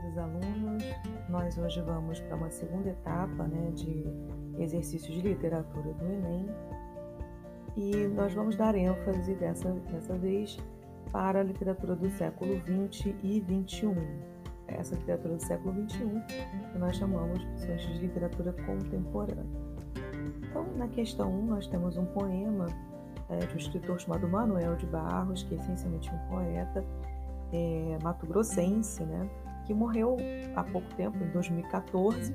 queridos alunos, nós hoje vamos para uma segunda etapa né, de exercícios de literatura do Enem e nós vamos dar ênfase dessa, dessa vez para a literatura do século XX e XXI. Essa literatura do século XXI que nós chamamos de literatura contemporânea. Então, na questão 1, nós temos um poema é, de um escritor chamado Manuel de Barros, que é essencialmente um poeta é, mato-grossense, né, que morreu há pouco tempo, em 2014.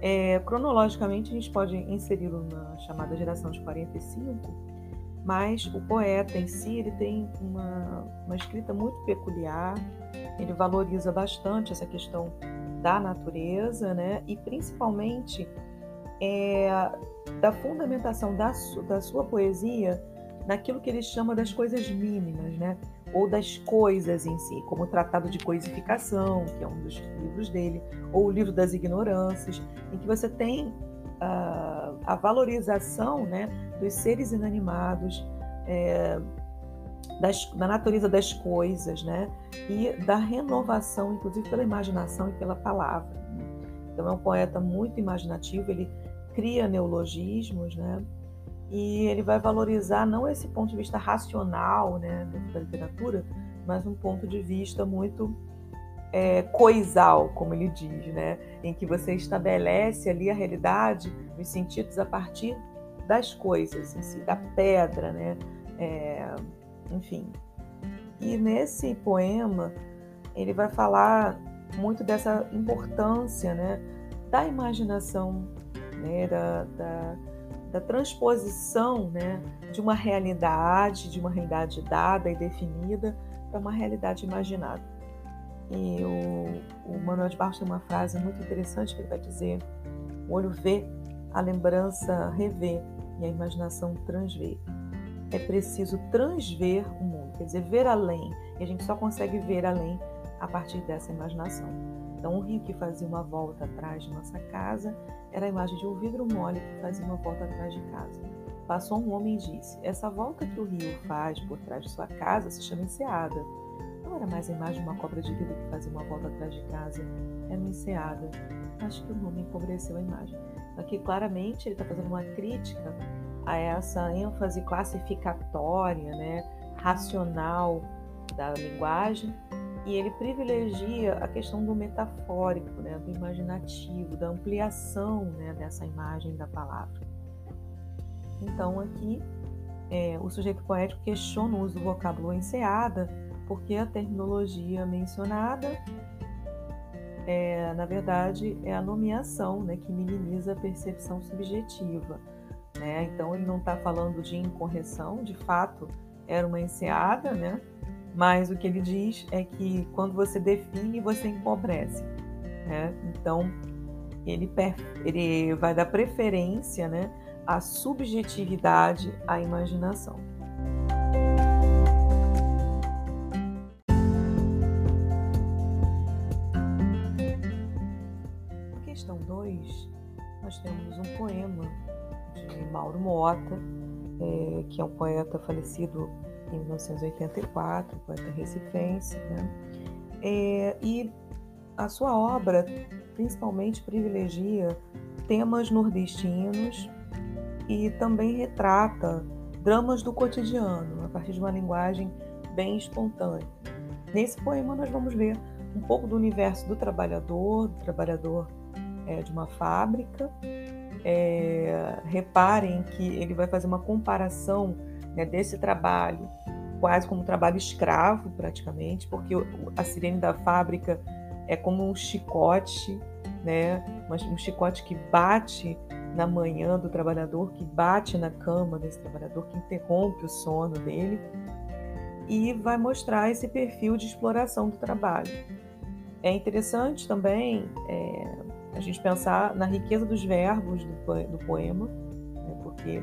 É, cronologicamente, a gente pode inseri-lo na chamada geração de 45, mas o poeta em si ele tem uma, uma escrita muito peculiar, ele valoriza bastante essa questão da natureza, né, e principalmente é, da fundamentação da, da sua poesia naquilo que ele chama das coisas mínimas, né? Ou das coisas em si, como o Tratado de Coisificação, que é um dos livros dele, ou o Livro das Ignorâncias, em que você tem uh, a valorização né, dos seres inanimados, é, das, da natureza das coisas, né, e da renovação, inclusive pela imaginação e pela palavra. Então é um poeta muito imaginativo, ele cria neologismos, né, e ele vai valorizar não esse ponto de vista racional né, da literatura, mas um ponto de vista muito é, coisal, como ele diz, né, em que você estabelece ali a realidade, os sentidos a partir das coisas em si, da pedra, né, é, enfim. E nesse poema ele vai falar muito dessa importância, né, da imaginação, né, da, da da transposição né, de uma realidade, de uma realidade dada e definida, para uma realidade imaginada. E o, o Manuel de Barros tem uma frase muito interessante que ele vai dizer: o olho vê, a lembrança revê e a imaginação transvê. É preciso transver o mundo, quer dizer, ver além. E a gente só consegue ver além a partir dessa imaginação. Então, um rio que fazia uma volta atrás de nossa casa era a imagem de um vidro mole que fazia uma volta atrás de casa. Passou um homem e disse: Essa volta que o rio faz por trás de sua casa se chama enseada. Não era mais a imagem de uma cobra de vidro que fazia uma volta atrás de casa, era uma enseada. Acho que o homem empobreceu a imagem. Aqui, claramente, ele está fazendo uma crítica a essa ênfase classificatória, né, racional da linguagem e ele privilegia a questão do metafórico, né, do imaginativo, da ampliação né, dessa imagem da palavra. Então, aqui, é, o sujeito poético questiona o uso do vocábulo enseada, porque a terminologia mencionada, é, na verdade, é a nomeação né, que minimiza a percepção subjetiva. Né? Então, ele não está falando de incorreção, de fato, era uma enseada, né? Mas o que ele diz é que quando você define, você empobrece. Né? Então, ele, ele vai dar preferência né, à subjetividade, à imaginação. Na questão 2, nós temos um poema de Mauro Mota, é, que é um poeta falecido em 1984, poeta recifense, né? É, e a sua obra principalmente privilegia temas nordestinos e também retrata dramas do cotidiano a partir de uma linguagem bem espontânea. Nesse poema nós vamos ver um pouco do universo do trabalhador, do trabalhador é, de uma fábrica. É, reparem que ele vai fazer uma comparação né, desse trabalho, quase como um trabalho escravo, praticamente, porque a sirene da fábrica é como um chicote, né, um chicote que bate na manhã do trabalhador, que bate na cama desse trabalhador, que interrompe o sono dele, e vai mostrar esse perfil de exploração do trabalho. É interessante também é, a gente pensar na riqueza dos verbos do, do poema, né, porque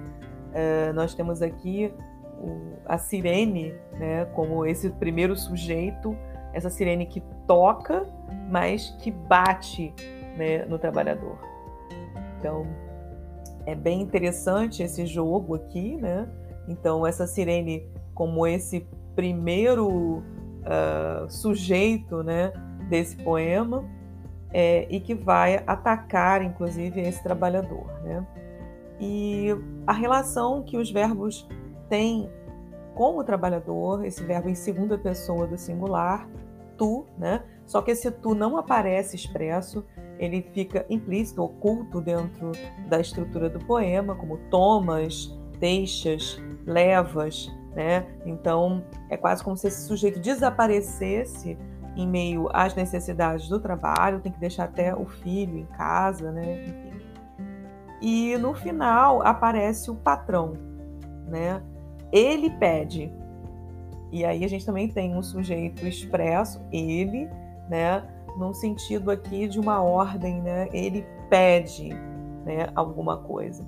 é, nós temos aqui o, a sirene, né, como esse primeiro sujeito, essa sirene que toca, mas que bate né, no trabalhador. Então, é bem interessante esse jogo aqui, né? Então, essa sirene como esse primeiro uh, sujeito, né, desse poema é, e que vai atacar, inclusive, esse trabalhador. Né? E a relação que os verbos têm com o trabalhador, esse verbo em segunda pessoa do singular, tu, né? Só que esse tu não aparece expresso, ele fica implícito, oculto dentro da estrutura do poema, como tomas, deixas, levas, né? Então é quase como se esse sujeito desaparecesse em meio às necessidades do trabalho, tem que deixar até o filho em casa, né? Enfim. E no final aparece o patrão, né? Ele pede. E aí a gente também tem um sujeito expresso, ele, né? Num sentido aqui de uma ordem, né? Ele pede, né? Alguma coisa.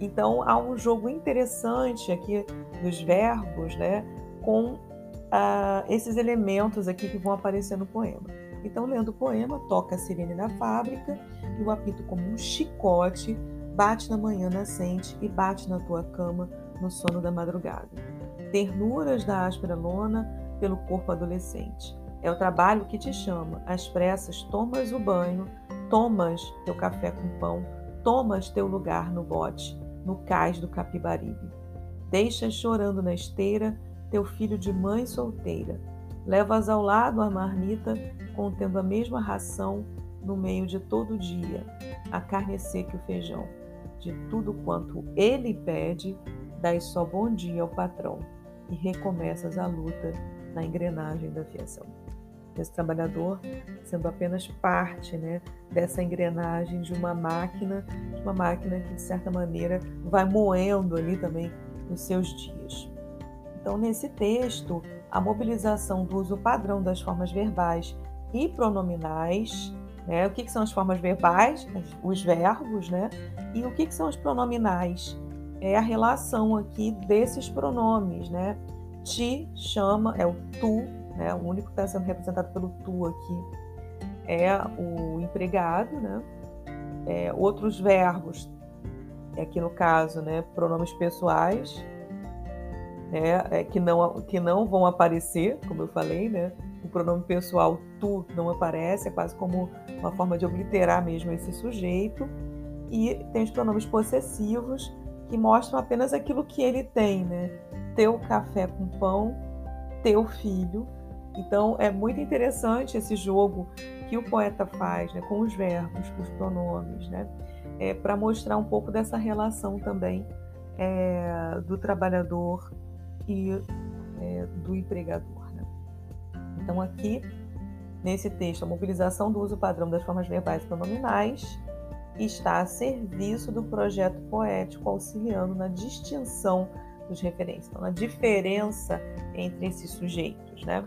Então há um jogo interessante aqui dos verbos, né? Com uh, esses elementos aqui que vão aparecer no poema. Então, lendo o poema, toca a sirene da fábrica e o apito como um chicote bate na manhã nascente e bate na tua cama no sono da madrugada. Ternuras da áspera lona pelo corpo adolescente. É o trabalho que te chama. Às pressas, tomas o banho, tomas teu café com pão, tomas teu lugar no bote, no cais do Capibaribe. Deixas chorando na esteira teu filho de mãe solteira. Levas ao lado a marmita, contendo a mesma ração no meio de todo o dia, a carne seca e o feijão. De tudo quanto ele pede, dai só bom dia ao patrão e recomeças a luta na engrenagem da fiação. Esse trabalhador sendo apenas parte né, dessa engrenagem de uma máquina, de uma máquina que de certa maneira vai moendo ali também os seus dias. Então, nesse texto, a mobilização do uso padrão das formas verbais e pronominais, né? O que, que são as formas verbais? Os verbos, né? E o que, que são os pronominais? É a relação aqui desses pronomes, né? Te chama, é o tu, né? O único que está sendo representado pelo tu aqui é o empregado, né? É, outros verbos, aqui no caso, né? Pronomes pessoais, né, é, que, não, que não vão aparecer, como eu falei, né? O pronome pessoal tu não aparece, é quase como uma forma de obliterar mesmo esse sujeito. E tem os pronomes possessivos, que mostram apenas aquilo que ele tem, né? Teu café com pão, teu filho. Então é muito interessante esse jogo que o poeta faz né, com os verbos, com os pronomes, né? É, para mostrar um pouco dessa relação também é, do trabalhador e é, do empregador. Né? Então, aqui, nesse texto, a mobilização do uso padrão das formas verbais pronominais está a serviço do projeto poético, auxiliando na distinção dos referentes, então, na diferença entre esses sujeitos. Né?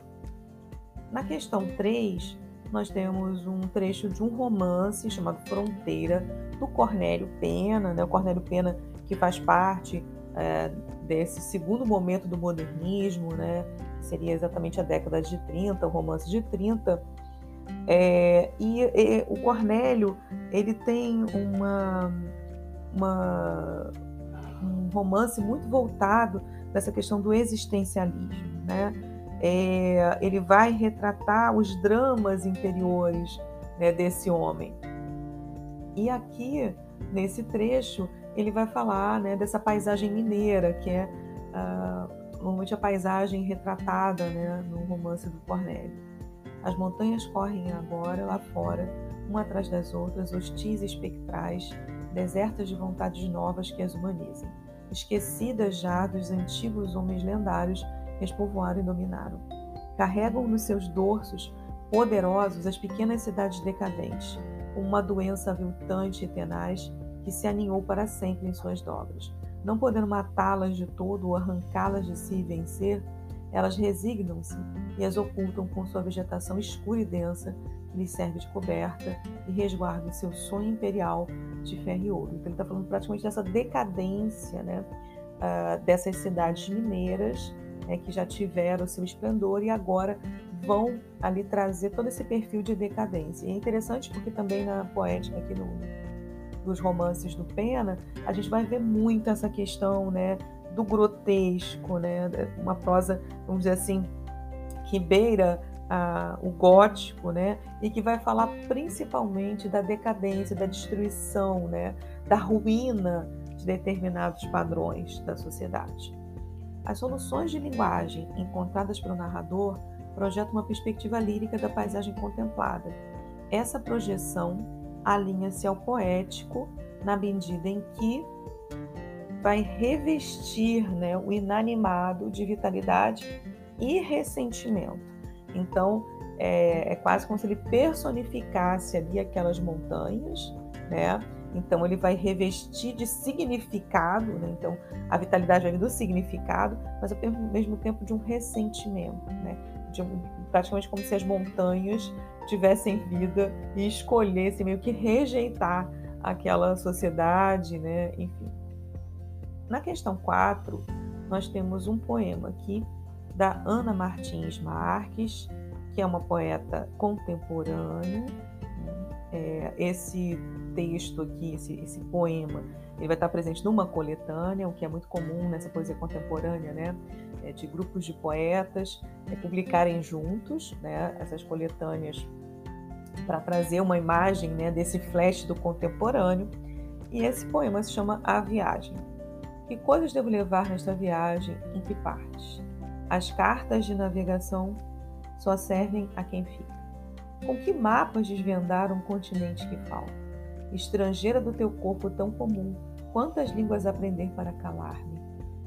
Na questão 3, nós temos um trecho de um romance chamado Fronteira, do Cornélio Pena, né? o Cornélio Pena que faz parte é, desse segundo momento do modernismo, né? Seria exatamente a década de 30, o romance de 30. É, e, e, o Cornélio ele tem uma, uma, um romance muito voltado nessa questão do existencialismo. Né? É, ele vai retratar os dramas interiores né, desse homem. E aqui, nesse trecho, ele vai falar né, dessa paisagem mineira, que é uh, normalmente a paisagem retratada né, no romance do Cornélio. As montanhas correm agora lá fora, uma atrás das outras, hostis e espectrais, desertas de vontades novas que as humanizem, esquecidas já dos antigos homens lendários que as povoaram e dominaram. Carregam nos seus dorsos poderosos as pequenas cidades decadentes, uma doença aviltante e tenaz que se aninhou para sempre em suas dobras. Não podendo matá-las de todo ou arrancá-las de si e vencer, elas resignam-se e as ocultam com sua vegetação escura e densa, que lhes serve de coberta e resguarda o seu sonho imperial de ferro e ouro. Então, ele está falando praticamente dessa decadência né, uh, dessas cidades mineiras né, que já tiveram seu esplendor e agora vão ali trazer todo esse perfil de decadência. E é interessante porque também na poética aqui no, dos romances do Pena, a gente vai ver muito essa questão, né, do grotesco, né, uma prosa, vamos dizer assim, que beira o gótico, né? E que vai falar principalmente da decadência, da destruição, né? Da ruína de determinados padrões da sociedade. As soluções de linguagem encontradas pelo narrador projetam uma perspectiva lírica da paisagem contemplada. Essa projeção alinha-se ao poético na medida em que vai revestir né, o inanimado de vitalidade e ressentimento. Então, é, é, quase como se ele personificasse ali aquelas montanhas, né? Então, ele vai revestir de significado, né? Então, a vitalidade vir do significado, mas ao mesmo tempo de um ressentimento, né? De praticamente como se as montanhas tivessem vida e escolhessem meio que rejeitar aquela sociedade, né? Enfim. Na questão 4, nós temos um poema aqui da Ana Martins Marques, que é uma poeta contemporânea. É, esse texto aqui, esse, esse, poema, ele vai estar presente numa coletânea, o que é muito comum nessa poesia contemporânea, né? É, de grupos de poetas é, publicarem juntos né, essas coletâneas para trazer uma imagem né, desse flash do contemporâneo. E esse poema se chama A Viagem. Que coisas devo levar nesta viagem? Em que partes? As cartas de navegação só servem a quem fica. Com que mapas desvendar um continente que falta? Estrangeira do teu corpo tão comum, quantas línguas aprender para calar-me?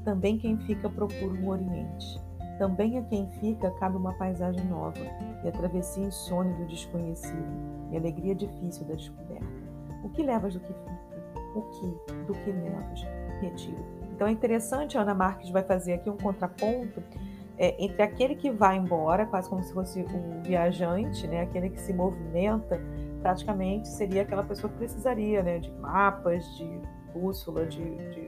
Também quem fica procura um oriente. Também a quem fica cabe uma paisagem nova e a travessia insônia do desconhecido e a alegria difícil da descoberta. O que levas do que fica? O que do que levas? Retiro. Então é interessante, Ana Marques vai fazer aqui um contraponto é, entre aquele que vai embora, quase como se fosse um viajante, né, aquele que se movimenta, praticamente seria aquela pessoa que precisaria né, de mapas, de bússola, de, de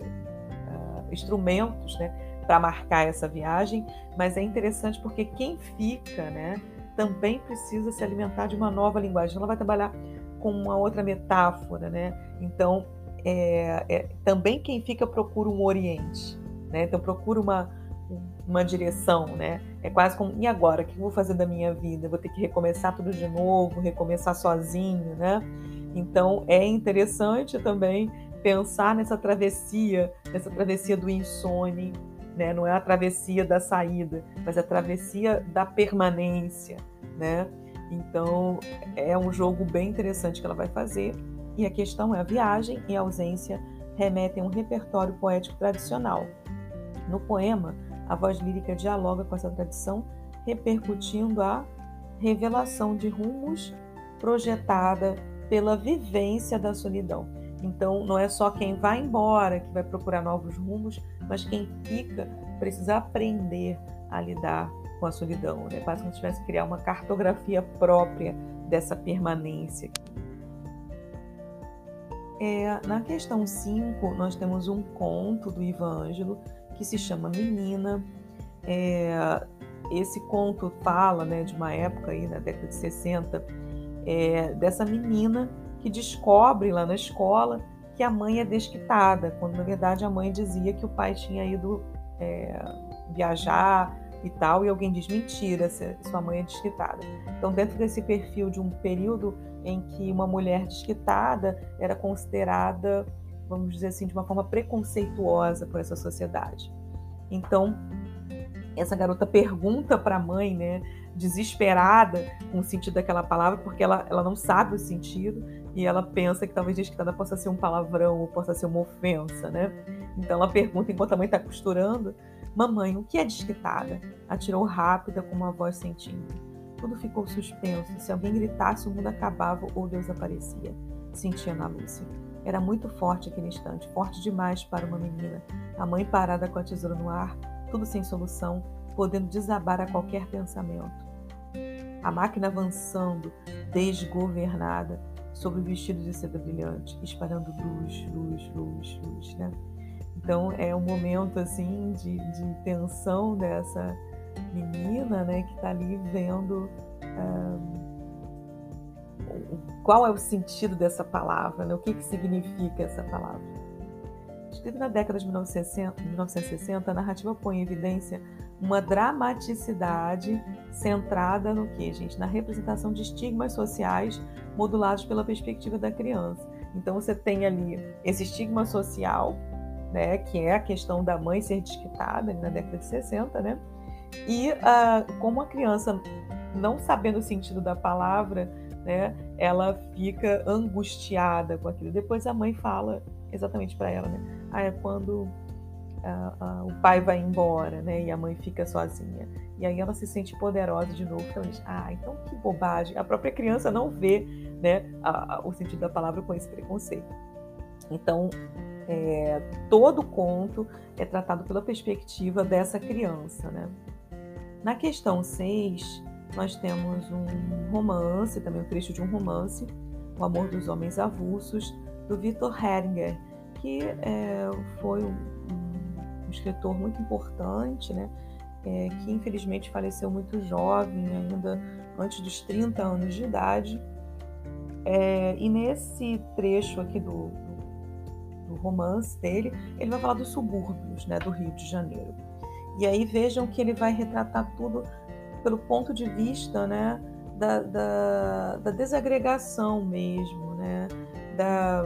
instrumentos né, para marcar essa viagem. Mas é interessante porque quem fica né, também precisa se alimentar de uma nova linguagem. Ela vai trabalhar com uma outra metáfora. Né? Então, é, é, também quem fica procura um Oriente. Né? Então, procura uma uma direção, né? É quase como, e agora? O que eu vou fazer da minha vida? vou ter que recomeçar tudo de novo, recomeçar sozinho, né? Então é interessante também pensar nessa travessia, nessa travessia do insone, né? Não é a travessia da saída, mas a travessia da permanência, né? Então é um jogo bem interessante que ela vai fazer. E a questão é a viagem e a ausência remetem a um repertório poético tradicional. No poema, a voz lírica dialoga com essa tradição, repercutindo a revelação de rumos projetada pela vivência da solidão. Então, não é só quem vai embora que vai procurar novos rumos, mas quem fica precisa aprender a lidar com a solidão. Né? Quase como se tivesse que criar uma cartografia própria dessa permanência. É, na questão 5, nós temos um conto do Ivan Ângelo que se chama Menina. É, esse conto fala né, de uma época aí, na década de 60, é, dessa menina que descobre lá na escola que a mãe é desquitada, quando na verdade a mãe dizia que o pai tinha ido é, viajar e tal, e alguém diz mentira, sua mãe é desquitada. Então, dentro desse perfil de um período em que uma mulher desquitada era considerada vamos dizer assim, de uma forma preconceituosa por essa sociedade. Então, essa garota pergunta para a mãe, né, desesperada com o sentido daquela palavra, porque ela, ela não sabe o sentido e ela pensa que talvez desquitada possa ser um palavrão ou possa ser uma ofensa, né? Então ela pergunta enquanto a mãe está costurando: Mamãe, o que é desquitada? Atirou rápida com uma voz sentindo. Tudo ficou suspenso. Se alguém gritasse, o mundo acabava ou Deus aparecia. Sentia na Lúcia. Era muito forte aquele instante, forte demais para uma menina. A mãe parada com a tesoura no ar, tudo sem solução, podendo desabar a qualquer pensamento. A máquina avançando, desgovernada, sobre o vestido de seda brilhante, espalhando luz, luz, luz, luz, né? Então é um momento assim de, de tensão dessa menina, né, que está ali vendo um, qual é o sentido dessa palavra, né? o que, que significa essa palavra. Escrita na década de 1960, 1960, a narrativa põe em evidência uma dramaticidade centrada no que, gente? Na representação de estigmas sociais modulados pela perspectiva da criança. Então você tem ali esse estigma social, né, que é a questão da mãe ser desquitada na década de 60, né? E uh, como a criança não sabendo o sentido da palavra, né, ela fica angustiada com aquilo. Depois a mãe fala exatamente para ela, né? Ah, é quando o pai vai embora, né? E a mãe fica sozinha. E aí ela se sente poderosa de novo. Então, ah, então que bobagem. A própria criança não vê, né, a, a, o sentido da palavra com esse preconceito. Então, é, todo conto é tratado pela perspectiva dessa criança, né? Na questão 6, nós temos um romance, também um trecho de um romance, O Amor dos Homens Avulsos, do Victor Heringer, que é, foi um, um, escritor muito importante, né? É, que infelizmente faleceu muito jovem, ainda antes dos 30 anos de idade. É, e nesse trecho aqui do, do, do, romance dele, ele vai falar dos subúrbios né, do Rio de Janeiro. E aí vejam que ele vai retratar tudo pelo ponto de vista né, da, da, da desagregação mesmo, né, da,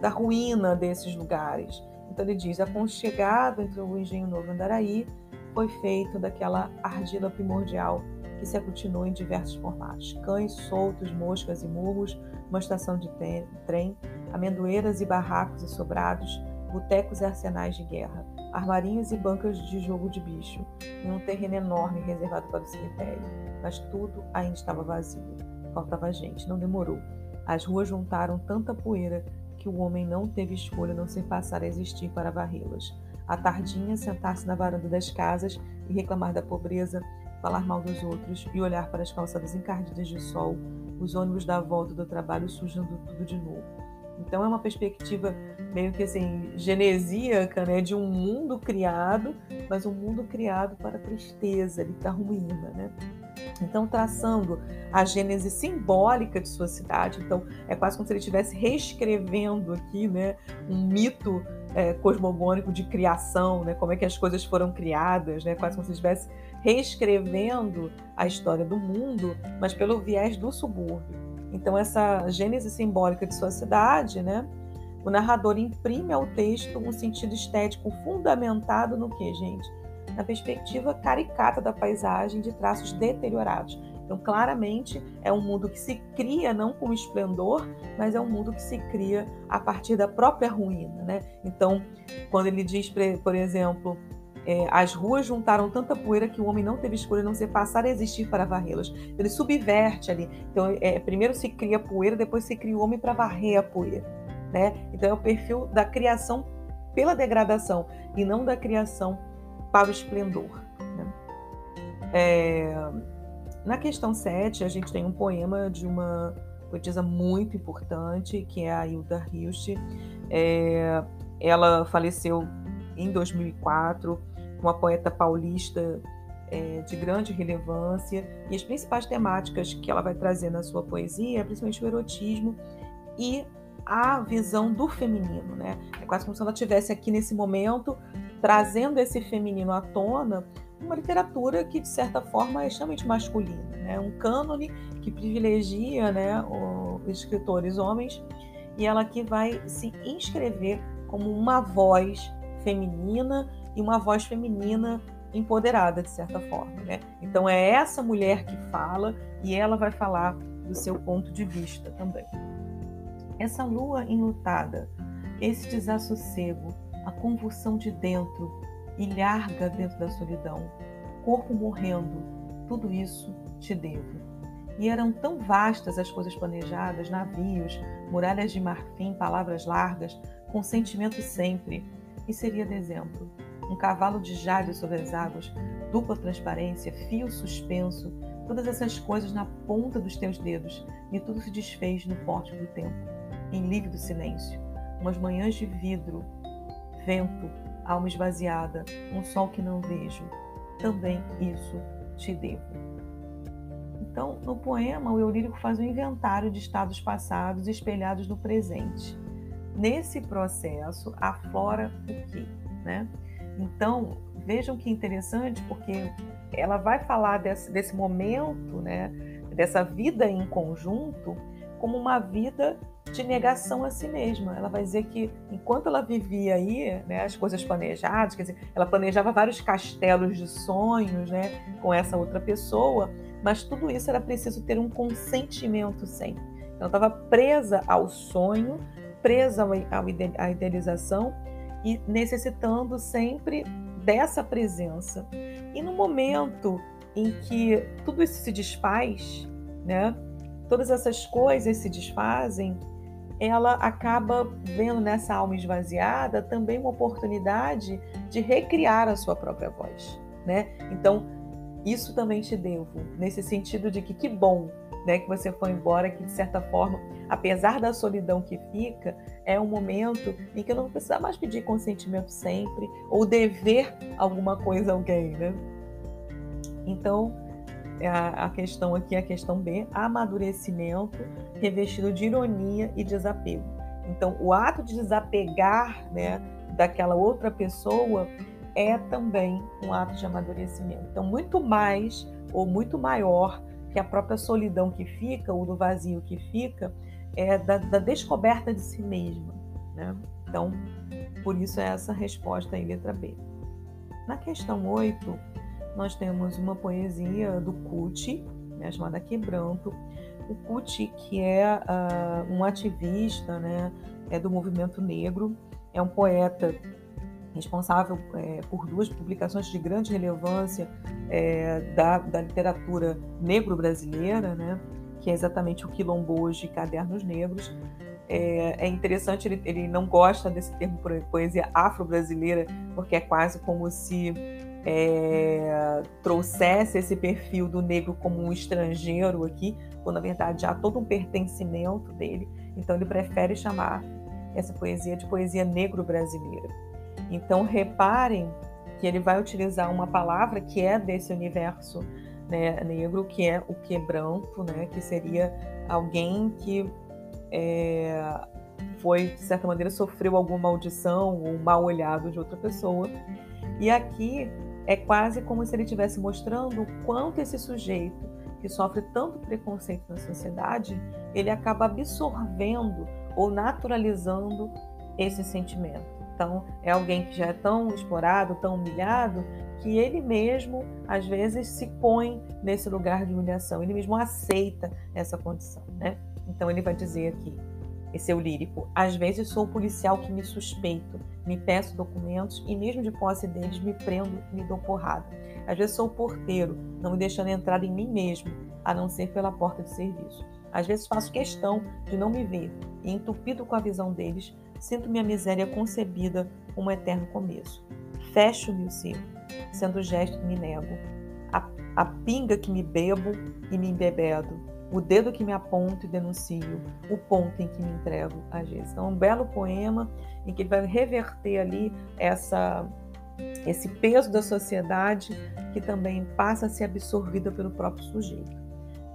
da ruína desses lugares. Então ele diz: aconchegado entre o Engenho Novo e Andaraí foi feito daquela argila primordial que se aglutinou em diversos formatos: cães soltos, moscas e murros, uma estação de trem, amendoeiras e barracos e sobrados, botecos e arsenais de guerra, armarinhos e bancas de jogo de bicho, em um terreno enorme reservado para o cemitério. Mas tudo ainda estava vazio. Faltava gente, não demorou. As ruas juntaram tanta poeira que o homem não teve escolha não ser passar a existir para varrê-las. À tardinha, sentar-se na varanda das casas e reclamar da pobreza, falar mal dos outros e olhar para as calçadas encardidas de sol, os ônibus da volta do trabalho sujando tudo de novo. Então é uma perspectiva meio que assim genesíaca, né, de um mundo criado, mas um mundo criado para a tristeza, ali para a ruína, né? Então traçando a gênese simbólica de sua cidade, então é quase como se ele estivesse reescrevendo aqui, né, um mito é, cosmogônico de criação, né, como é que as coisas foram criadas, né, quase como se ele estivesse reescrevendo a história do mundo, mas pelo viés do subúrbio. Então, essa gênese simbólica de sua cidade, né? O narrador imprime ao texto um sentido estético fundamentado no que, gente? Na perspectiva caricata da paisagem de traços deteriorados. Então, claramente, é um mundo que se cria não com esplendor, mas é um mundo que se cria a partir da própria ruína, né? Então, quando ele diz, por exemplo, é, as ruas juntaram tanta poeira que o homem não teve escolha não ser passar a existir para varrê-las. Ele subverte ali. Então, é, primeiro se cria poeira, depois se cria o homem para varrer a poeira. Né? Então, é o perfil da criação pela degradação e não da criação para o esplendor. Né? É, na questão 7, a gente tem um poema de uma poetisa muito importante, que é a Hilda Hilst. É, ela faleceu em 2004 uma poeta paulista é, de grande relevância, e as principais temáticas que ela vai trazer na sua poesia é principalmente o erotismo e a visão do feminino, né? É quase como se ela tivesse aqui nesse momento trazendo esse feminino à tona, uma literatura que de certa forma é extremamente masculina, né? Um cânone que privilegia, né, os escritores homens, e ela aqui vai se inscrever como uma voz feminina e uma voz feminina empoderada, de certa forma. Né? Então é essa mulher que fala e ela vai falar do seu ponto de vista também. Essa lua enlutada, esse desassossego, a convulsão de dentro, ilharga dentro da solidão, corpo morrendo, tudo isso te devo. E eram tão vastas as coisas planejadas, navios, muralhas de marfim, palavras largas, consentimento sempre, e seria dezembro um cavalo de jade sobre as águas, dupla transparência, fio suspenso, todas essas coisas na ponta dos teus dedos, e tudo se desfez no pórtico do tempo, em lívido silêncio. Umas manhãs de vidro, vento, alma esvaziada, um sol que não vejo. Também isso te devo. Então, no poema, o Eurílico faz um inventário de estados passados espelhados no presente. Nesse processo, aflora o quê? Né? Então, vejam que interessante, porque ela vai falar desse, desse momento, né, dessa vida em conjunto, como uma vida de negação a si mesma. Ela vai dizer que enquanto ela vivia aí, né, as coisas planejadas, quer dizer, ela planejava vários castelos de sonhos, né, com essa outra pessoa, mas tudo isso era preciso ter um consentimento sempre. Ela estava presa ao sonho, presa à idealização e necessitando sempre dessa presença. E no momento em que tudo isso se desfaz, né? Todas essas coisas se desfazem, ela acaba vendo nessa alma esvaziada também uma oportunidade de recriar a sua própria voz, né? Então, isso também te devo, nesse sentido de que que bom, né, que você foi embora, que de certa forma, apesar da solidão que fica, é um momento em que eu não precisa mais pedir consentimento sempre ou dever alguma coisa a alguém, né? Então, a, a questão aqui é a questão B, amadurecimento revestido de ironia e desapego. Então, o ato de desapegar né, daquela outra pessoa é também um ato de amadurecimento. Então, muito mais ou muito maior que a própria solidão que fica, ou do vazio que fica, é da, da descoberta de si mesma. Né? Então, por isso é essa resposta em letra B. Na questão 8, nós temos uma poesia do Kuti, né, chamada Quebranto. O Kuti, que é uh, um ativista né, é do movimento negro, é um poeta responsável é, por duas publicações de grande relevância é, da, da, literatura negro-brasileira, né, que é exatamente o Quilombo hoje e Cadernos Negros. É, é interessante, ele, ele, não gosta desse termo poesia afro-brasileira, porque é quase como se é, trouxesse esse perfil do negro como um estrangeiro aqui, quando na verdade há todo um pertencimento dele. Então ele prefere chamar essa poesia de poesia negro-brasileira. Então reparem que ele vai utilizar uma palavra que é desse universo né, negro, que é o quebranto, né, que seria alguém que é, foi, de certa maneira, sofreu alguma maldição ou mal olhado de outra pessoa. E aqui é quase como se ele estivesse mostrando o quanto esse sujeito que sofre tanto preconceito na sociedade, ele acaba absorvendo ou naturalizando esse sentimento. Então, é alguém que já é tão explorado, tão humilhado, que ele mesmo, às vezes, se põe nesse lugar de humilhação, ele mesmo aceita essa condição, né? Então, ele vai dizer aqui: esse é o lírico. Às vezes sou o policial que me suspeito, me peço documentos e mesmo de posse deles me prendo e me dou porrada. Às vezes sou o porteiro, não me deixando entrar em mim mesmo, a não ser pela porta de serviço. Às vezes faço questão de não me ver e, entupido com a visão deles, sinto minha miséria concebida como um eterno começo. Fecho-me o cerco, sendo o gesto que me nego. A, a pinga que me bebo e me embebedo, o dedo que me aponta e denuncio, o ponto em que me entrego a Jesus. Então, é um belo poema em que ele vai reverter ali essa, esse peso da sociedade que também passa a ser absorvida pelo próprio sujeito.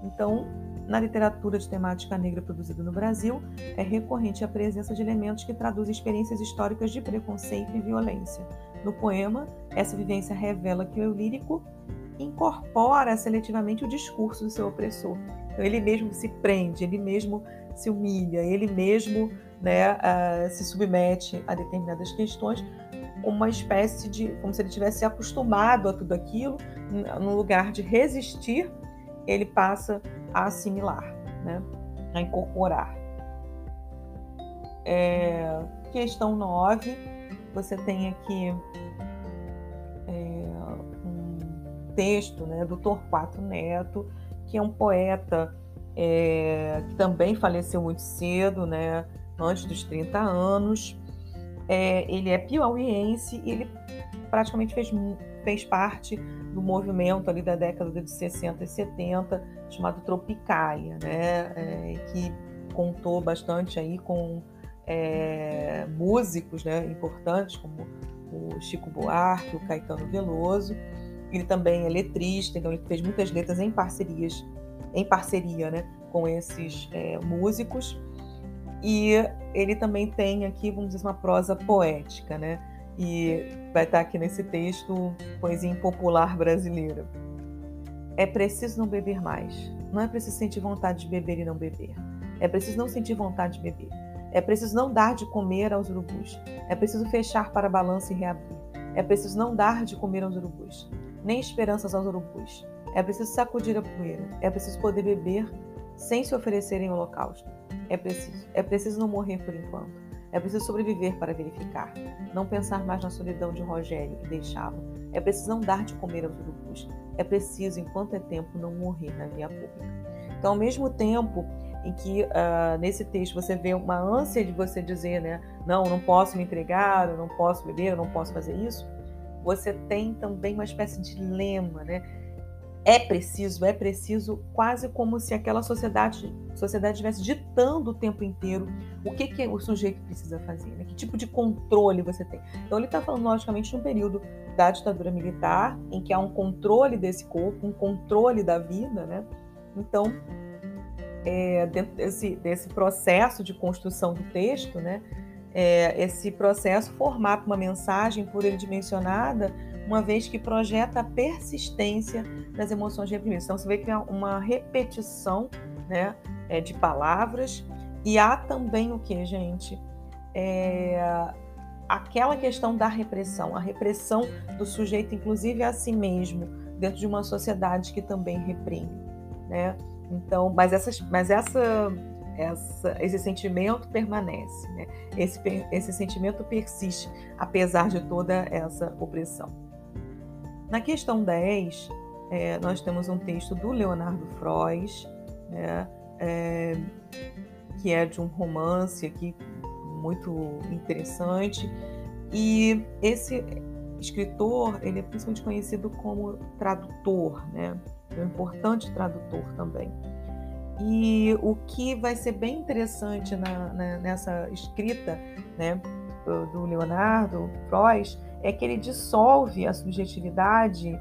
Então, na literatura de temática negra produzida no Brasil, é recorrente a presença de elementos que traduzem experiências históricas de preconceito e violência. No poema, essa vivência revela que o eu lírico incorpora seletivamente o discurso do seu opressor. Então, ele mesmo se prende, ele mesmo se humilha, ele mesmo né, uh, se submete a determinadas questões, uma espécie de, como se ele tivesse acostumado a tudo aquilo, no lugar de resistir, ele passa a assimilar, né, a incorporar. É, questão 9, você tem aqui é, texto né, do Torquato Neto, que é um poeta é, que também faleceu muito cedo, né, antes dos 30 anos. É, ele é piauiense e ele praticamente fez, fez parte do movimento ali da década de 60 e 70, chamado Tropicália, né, é, que contou bastante aí com é, músicos né, importantes como o Chico Buarque, o Caetano Veloso. Ele também é letrista, então ele fez muitas letras em parcerias, em parceria, né, com esses é, músicos. E ele também tem aqui, vamos dizer, uma prosa poética, né? e vai estar aqui nesse texto Poesia Popular Brasileira. É preciso não beber mais. Não é preciso sentir vontade de beber e não beber. É preciso não sentir vontade de beber. É preciso não dar de comer aos urubus. É preciso fechar para a balança e reabrir. É preciso não dar de comer aos urubus, nem esperanças aos urubus. É preciso sacudir a poeira. É preciso poder beber sem se oferecer em holocausto. É preciso. É preciso não morrer por enquanto. É preciso sobreviver para verificar. Não pensar mais na solidão de Rogério e deixá-lo. É preciso não dar de comer aos urubus. É preciso, enquanto é tempo, não morrer na via pública. Então, ao mesmo tempo em que uh, nesse texto você vê uma ânsia de você dizer, né, não, não posso me entregar, eu não posso beber, eu não posso fazer isso, você tem também uma espécie de lema, né? é preciso, é preciso, quase como se aquela sociedade sociedade estivesse ditando o tempo inteiro o que, que o sujeito precisa fazer, né? que tipo de controle você tem. Então ele está falando, logicamente, de um período da ditadura militar, em que há um controle desse corpo, um controle da vida, né? Então, é, dentro desse, desse processo de construção do texto, né? É, esse processo formar uma mensagem por ele dimensionada uma vez que projeta a persistência das emoções reprimidas. Então você vê que há uma repetição né, é, de palavras e há também o que, gente? É, aquela questão da repressão, a repressão do sujeito, inclusive a si mesmo, dentro de uma sociedade que também reprime, né? Então, mas, essas, mas essa, essa, esse sentimento permanece, né? esse, esse sentimento persiste, apesar de toda essa opressão. Na questão 10, é, nós temos um texto do Leonardo Frois, né, é, que é de um romance aqui muito interessante. E esse escritor, ele é principalmente conhecido como tradutor, né? É um importante tradutor também. E o que vai ser bem interessante na, na, nessa escrita né, do Leonardo Frois é que ele dissolve a subjetividade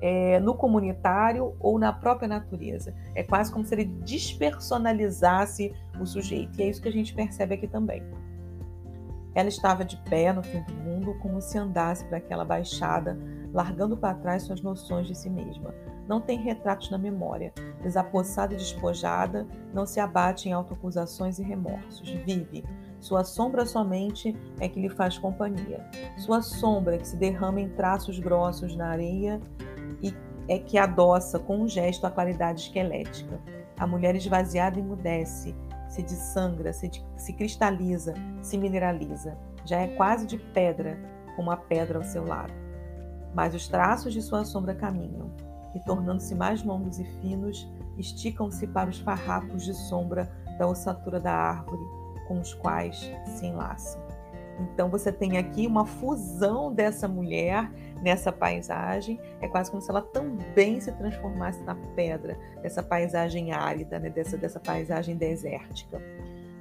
é, no comunitário ou na própria natureza. É quase como se ele despersonalizasse o sujeito. E é isso que a gente percebe aqui também. Ela estava de pé no fim do mundo, como se andasse para aquela baixada, largando para trás suas noções de si mesma. Não tem retratos na memória. Desapossada e despojada, não se abate em autoacusações e remorsos. Vive, sua sombra somente é que lhe faz companhia. Sua sombra que se derrama em traços grossos na areia e é que adoça com um gesto a claridade esquelética. A mulher esvaziada emudece, se desangra, se, se cristaliza, se mineraliza. Já é quase de pedra, como a pedra ao seu lado. Mas os traços de sua sombra caminham, e tornando-se mais longos e finos, esticam-se para os farrapos de sombra da ossatura da árvore, com os quais se enlaçam. Então você tem aqui uma fusão dessa mulher nessa paisagem, é quase como se ela também se transformasse na pedra dessa paisagem árida, né? dessa, dessa paisagem desértica.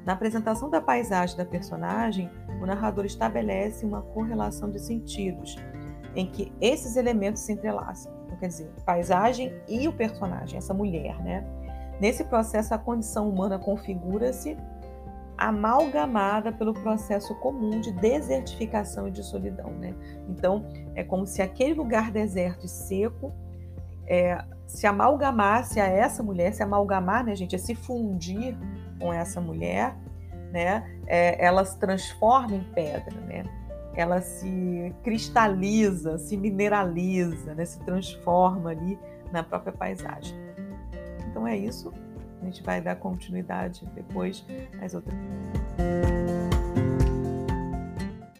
Na apresentação da paisagem da personagem, o narrador estabelece uma correlação de sentidos, em que esses elementos se entrelaçam. Quer dizer, paisagem e o personagem, essa mulher, né? Nesse processo, a condição humana configura-se amalgamada pelo processo comum de desertificação e de solidão. Né? Então, é como se aquele lugar deserto e seco é, se amalgamasse a essa mulher, se amalgamar, né, gente, é se fundir com essa mulher, né? É, ela se transforma em pedra, né? Ela se cristaliza, se mineraliza, né? Se transforma ali na própria paisagem. Então é isso. A gente vai dar continuidade depois às outras.